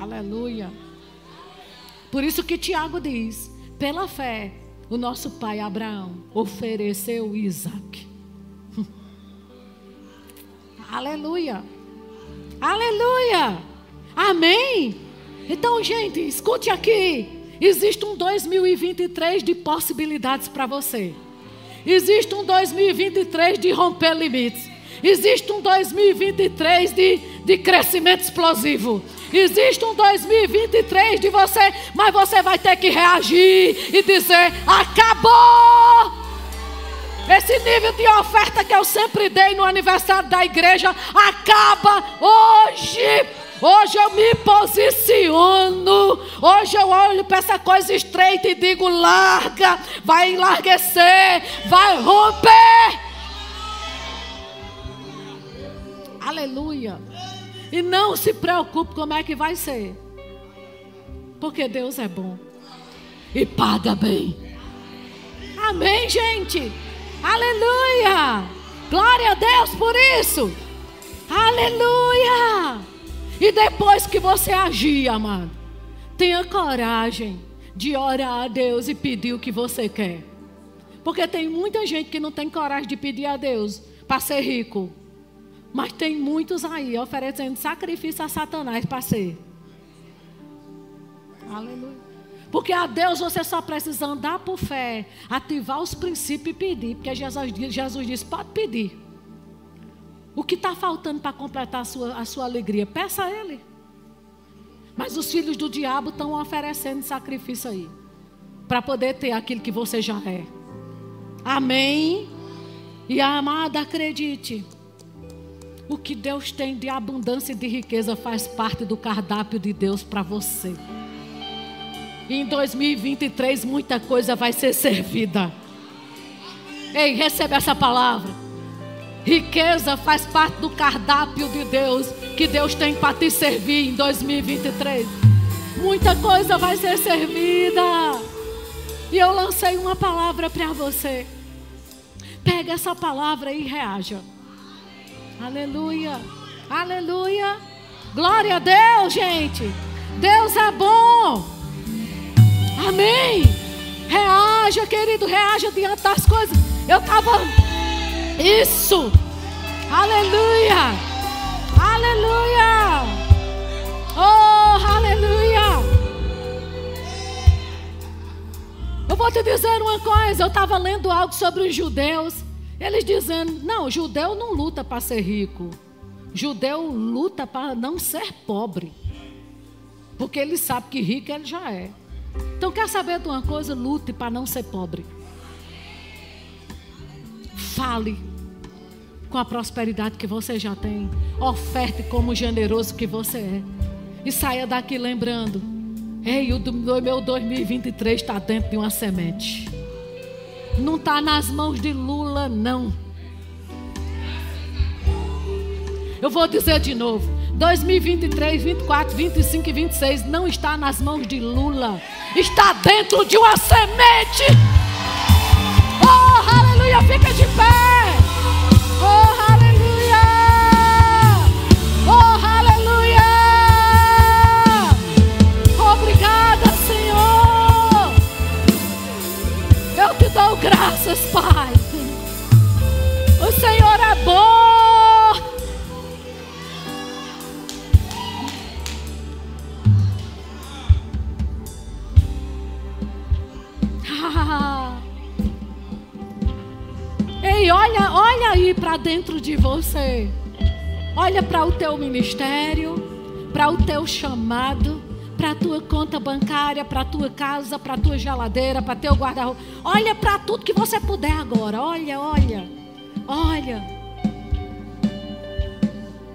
Aleluia. Por isso que Tiago diz: pela fé, o nosso pai Abraão ofereceu Isaac. Aleluia. Aleluia! Amém? Então, gente, escute aqui. Existe um 2023 de possibilidades para você. Existe um 2023 de romper limites. Existe um 2023 de, de crescimento explosivo. Existe um 2023 de você, mas você vai ter que reagir e dizer: acabou! Esse nível de oferta que eu sempre dei no aniversário da igreja acaba hoje. Hoje eu me posiciono. Hoje eu olho para essa coisa estreita e digo: larga, vai enlarguecer, vai romper. Aleluia. E não se preocupe como é que vai ser. Porque Deus é bom. E paga bem. Amém, gente. Aleluia! Glória a Deus por isso! Aleluia! E depois que você agir, amado, tenha coragem de orar a Deus e pedir o que você quer. Porque tem muita gente que não tem coragem de pedir a Deus para ser rico. Mas tem muitos aí oferecendo sacrifício a Satanás para ser. Aleluia. Porque a Deus você só precisa andar por fé, ativar os princípios e pedir. Porque Jesus, Jesus disse: pode pedir. O que está faltando para completar a sua, a sua alegria? Peça a Ele. Mas os filhos do diabo estão oferecendo sacrifício aí. Para poder ter aquilo que você já é. Amém? E amada, acredite. O que Deus tem de abundância e de riqueza faz parte do cardápio de Deus para você. E em 2023 muita coisa vai ser servida. Ei, recebe essa palavra. Riqueza faz parte do cardápio de Deus que Deus tem para te servir em 2023. Muita coisa vai ser servida. E eu lancei uma palavra para você. Pega essa palavra e reaja. Aleluia. Aleluia. Glória a Deus, gente. Deus é bom. Amém. Reaja, querido, reaja diante das coisas. Eu estava. Isso. Aleluia. Aleluia. Oh, aleluia. Eu vou te dizer uma coisa. Eu estava lendo algo sobre os judeus. Eles dizendo: não, judeu não luta para ser rico. Judeu luta para não ser pobre. Porque ele sabe que rico ele já é. Então, quer saber de uma coisa? Lute para não ser pobre. Fale com a prosperidade que você já tem. Oferte como generoso que você é. E saia daqui lembrando: ei, o meu 2023 está dentro de uma semente. Não está nas mãos de Lula, não. Eu vou dizer de novo: 2023, 24, 25 e 26 não está nas mãos de Lula, está dentro de uma semente. Oh, aleluia, fica de pé. Oh, aleluia. Oh, aleluia. Obrigada, Senhor. Eu te dou graças, Pai. O Senhor é bom. Ei, olha, olha aí para dentro de você. Olha para o teu ministério, para o teu chamado, para a tua conta bancária, para a tua casa, para a tua geladeira, para teu guarda-roupa. Olha para tudo que você puder agora. Olha, olha. Olha.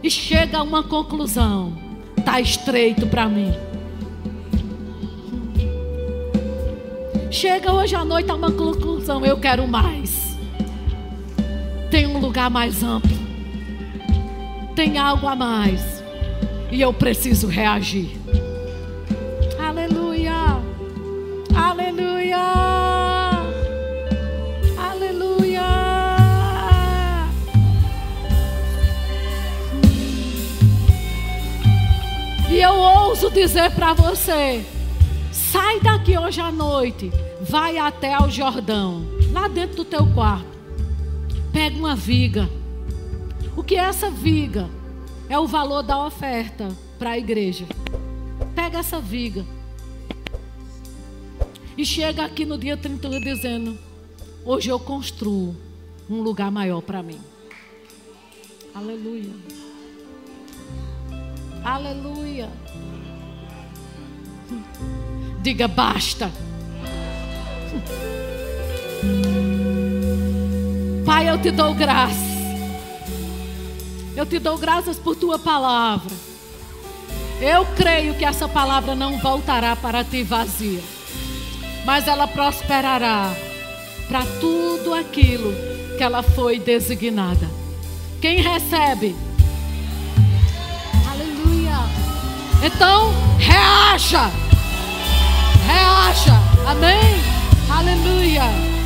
E chega a uma conclusão. Tá estreito para mim. Chega hoje à noite a uma conclusão. Eu quero mais. Tem um lugar mais amplo. Tem algo a mais. E eu preciso reagir. Aleluia. Aleluia. Aleluia. E eu ouso dizer para você. Sai daqui hoje à noite, vai até ao Jordão, lá dentro do teu quarto. Pega uma viga. O que é essa viga? É o valor da oferta para a igreja. Pega essa viga. E chega aqui no dia 31 dizendo: hoje eu construo um lugar maior para mim. Aleluia. Aleluia. Diga basta. Pai, eu te dou graça. Eu te dou graças por tua palavra. Eu creio que essa palavra não voltará para ti vazia, mas ela prosperará para tudo aquilo que ela foi designada. Quem recebe? Aleluia. Então, reaja. Reaja.